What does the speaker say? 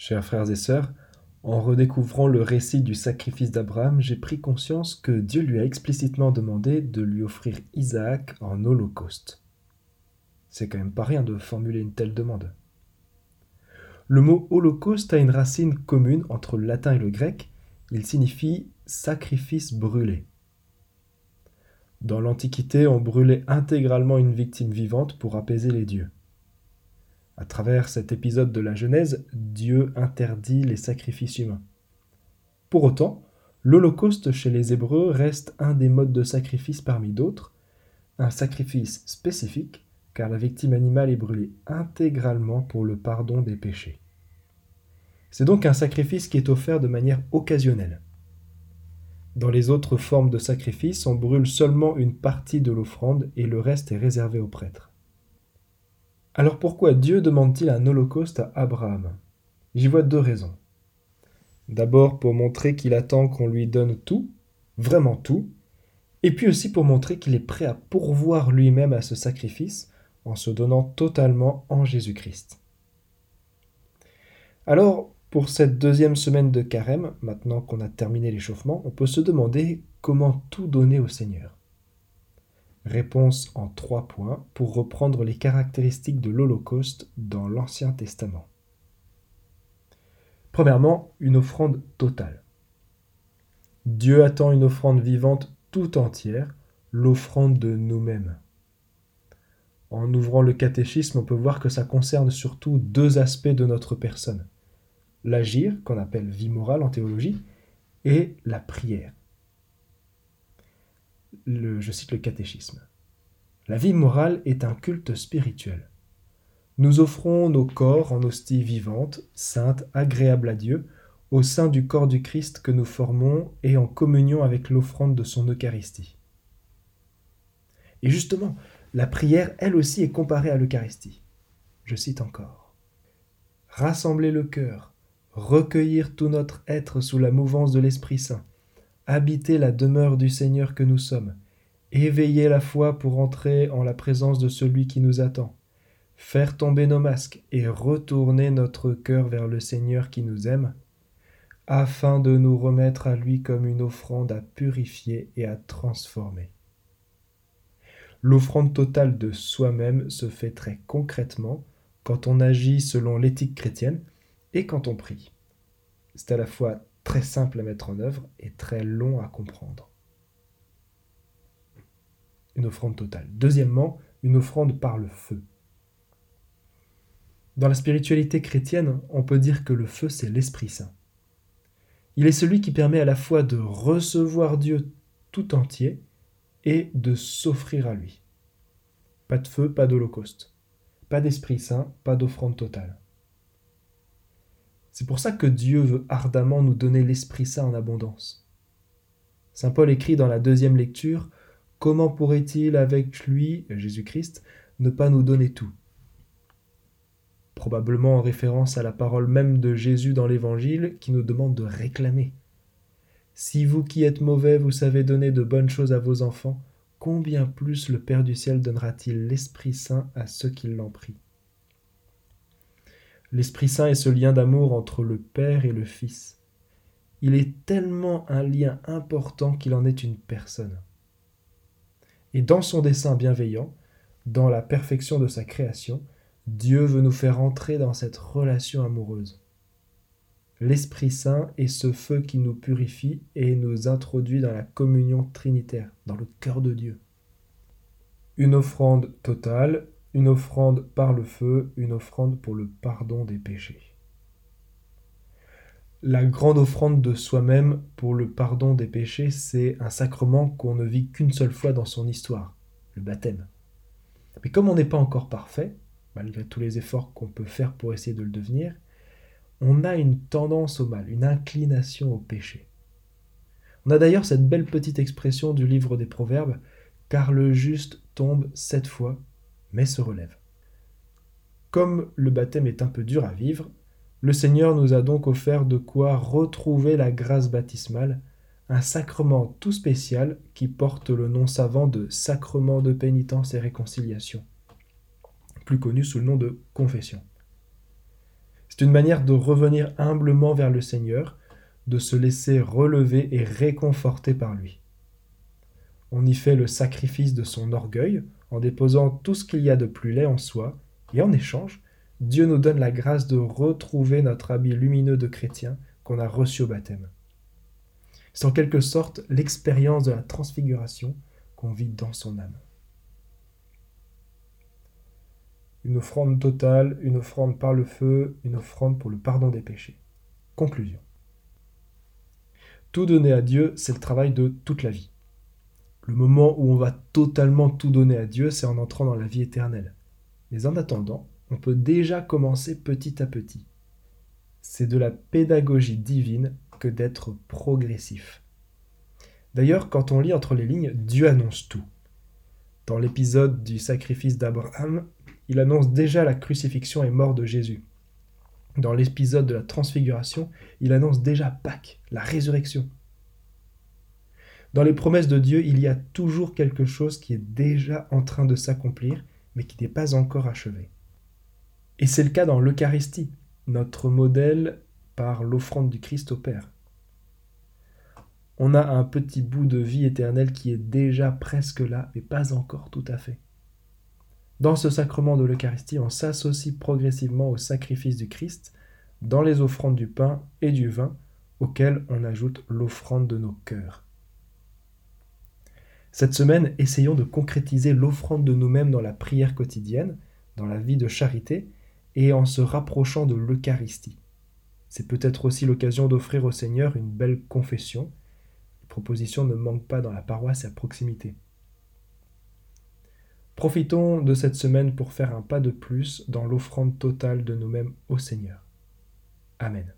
Chers frères et sœurs, en redécouvrant le récit du sacrifice d'Abraham, j'ai pris conscience que Dieu lui a explicitement demandé de lui offrir Isaac en holocauste. C'est quand même pas rien de formuler une telle demande. Le mot holocauste a une racine commune entre le latin et le grec. Il signifie sacrifice brûlé. Dans l'Antiquité, on brûlait intégralement une victime vivante pour apaiser les dieux. À travers cet épisode de la Genèse, Dieu interdit les sacrifices humains. Pour autant, l'Holocauste chez les Hébreux reste un des modes de sacrifice parmi d'autres, un sacrifice spécifique, car la victime animale est brûlée intégralement pour le pardon des péchés. C'est donc un sacrifice qui est offert de manière occasionnelle. Dans les autres formes de sacrifice, on brûle seulement une partie de l'offrande et le reste est réservé au prêtre. Alors pourquoi Dieu demande-t-il un holocauste à Abraham? J'y vois deux raisons. D'abord pour montrer qu'il attend qu'on lui donne tout, vraiment tout, et puis aussi pour montrer qu'il est prêt à pourvoir lui-même à ce sacrifice en se donnant totalement en Jésus-Christ. Alors, pour cette deuxième semaine de carême, maintenant qu'on a terminé l'échauffement, on peut se demander comment tout donner au Seigneur. Réponse en trois points pour reprendre les caractéristiques de l'Holocauste dans l'Ancien Testament. Premièrement, une offrande totale. Dieu attend une offrande vivante tout entière, l'offrande de nous-mêmes. En ouvrant le catéchisme, on peut voir que ça concerne surtout deux aspects de notre personne. L'agir, qu'on appelle vie morale en théologie, et la prière je cite le catéchisme. La vie morale est un culte spirituel. Nous offrons nos corps en hostie vivante, sainte, agréable à Dieu, au sein du corps du Christ que nous formons et en communion avec l'offrande de son Eucharistie. Et justement, la prière, elle aussi, est comparée à l'Eucharistie. Je cite encore. Rassembler le cœur, recueillir tout notre être sous la mouvance de l'Esprit Saint, habiter la demeure du Seigneur que nous sommes, éveiller la foi pour entrer en la présence de celui qui nous attend, faire tomber nos masques et retourner notre cœur vers le Seigneur qui nous aime, afin de nous remettre à lui comme une offrande à purifier et à transformer. L'offrande totale de soi-même se fait très concrètement quand on agit selon l'éthique chrétienne et quand on prie. C'est à la fois très simple à mettre en œuvre et très long à comprendre. Une offrande totale. Deuxièmement, une offrande par le feu. Dans la spiritualité chrétienne, on peut dire que le feu, c'est l'Esprit Saint. Il est celui qui permet à la fois de recevoir Dieu tout entier et de s'offrir à lui. Pas de feu, pas d'holocauste. Pas d'Esprit Saint, pas d'offrande totale. C'est pour ça que Dieu veut ardemment nous donner l'Esprit Saint en abondance. Saint Paul écrit dans la deuxième lecture Comment pourrait-il, avec lui, Jésus-Christ, ne pas nous donner tout? Probablement en référence à la parole même de Jésus dans l'Évangile qui nous demande de réclamer. Si vous qui êtes mauvais, vous savez donner de bonnes choses à vos enfants, combien plus le Père du ciel donnera-t-il l'Esprit Saint à ceux qui l'en prient? L'Esprit Saint est ce lien d'amour entre le Père et le Fils. Il est tellement un lien important qu'il en est une personne. Et dans son dessein bienveillant, dans la perfection de sa création, Dieu veut nous faire entrer dans cette relation amoureuse. L'Esprit Saint est ce feu qui nous purifie et nous introduit dans la communion trinitaire, dans le cœur de Dieu. Une offrande totale, une offrande par le feu, une offrande pour le pardon des péchés. La grande offrande de soi-même pour le pardon des péchés, c'est un sacrement qu'on ne vit qu'une seule fois dans son histoire, le baptême. Mais comme on n'est pas encore parfait, malgré tous les efforts qu'on peut faire pour essayer de le devenir, on a une tendance au mal, une inclination au péché. On a d'ailleurs cette belle petite expression du livre des Proverbes, car le juste tombe sept fois mais se relève. Comme le baptême est un peu dur à vivre, le Seigneur nous a donc offert de quoi retrouver la grâce baptismale, un sacrement tout spécial qui porte le nom savant de sacrement de pénitence et réconciliation, plus connu sous le nom de confession. C'est une manière de revenir humblement vers le Seigneur, de se laisser relever et réconforter par lui. On y fait le sacrifice de son orgueil en déposant tout ce qu'il y a de plus laid en soi, et en échange, Dieu nous donne la grâce de retrouver notre habit lumineux de chrétien qu'on a reçu au baptême. C'est en quelque sorte l'expérience de la transfiguration qu'on vit dans son âme. Une offrande totale, une offrande par le feu, une offrande pour le pardon des péchés. Conclusion. Tout donner à Dieu, c'est le travail de toute la vie. Le moment où on va totalement tout donner à Dieu, c'est en entrant dans la vie éternelle. Mais en attendant, on peut déjà commencer petit à petit. C'est de la pédagogie divine que d'être progressif. D'ailleurs, quand on lit entre les lignes, Dieu annonce tout. Dans l'épisode du sacrifice d'Abraham, il annonce déjà la crucifixion et mort de Jésus. Dans l'épisode de la transfiguration, il annonce déjà Pâques, la résurrection. Dans les promesses de Dieu, il y a toujours quelque chose qui est déjà en train de s'accomplir, mais qui n'est pas encore achevé. Et c'est le cas dans l'Eucharistie, notre modèle par l'offrande du Christ au Père. On a un petit bout de vie éternelle qui est déjà presque là, mais pas encore tout à fait. Dans ce sacrement de l'Eucharistie, on s'associe progressivement au sacrifice du Christ dans les offrandes du pain et du vin, auxquelles on ajoute l'offrande de nos cœurs. Cette semaine, essayons de concrétiser l'offrande de nous-mêmes dans la prière quotidienne, dans la vie de charité, et en se rapprochant de l'Eucharistie. C'est peut-être aussi l'occasion d'offrir au Seigneur une belle confession. Les propositions ne manquent pas dans la paroisse à proximité. Profitons de cette semaine pour faire un pas de plus dans l'offrande totale de nous-mêmes au Seigneur. Amen.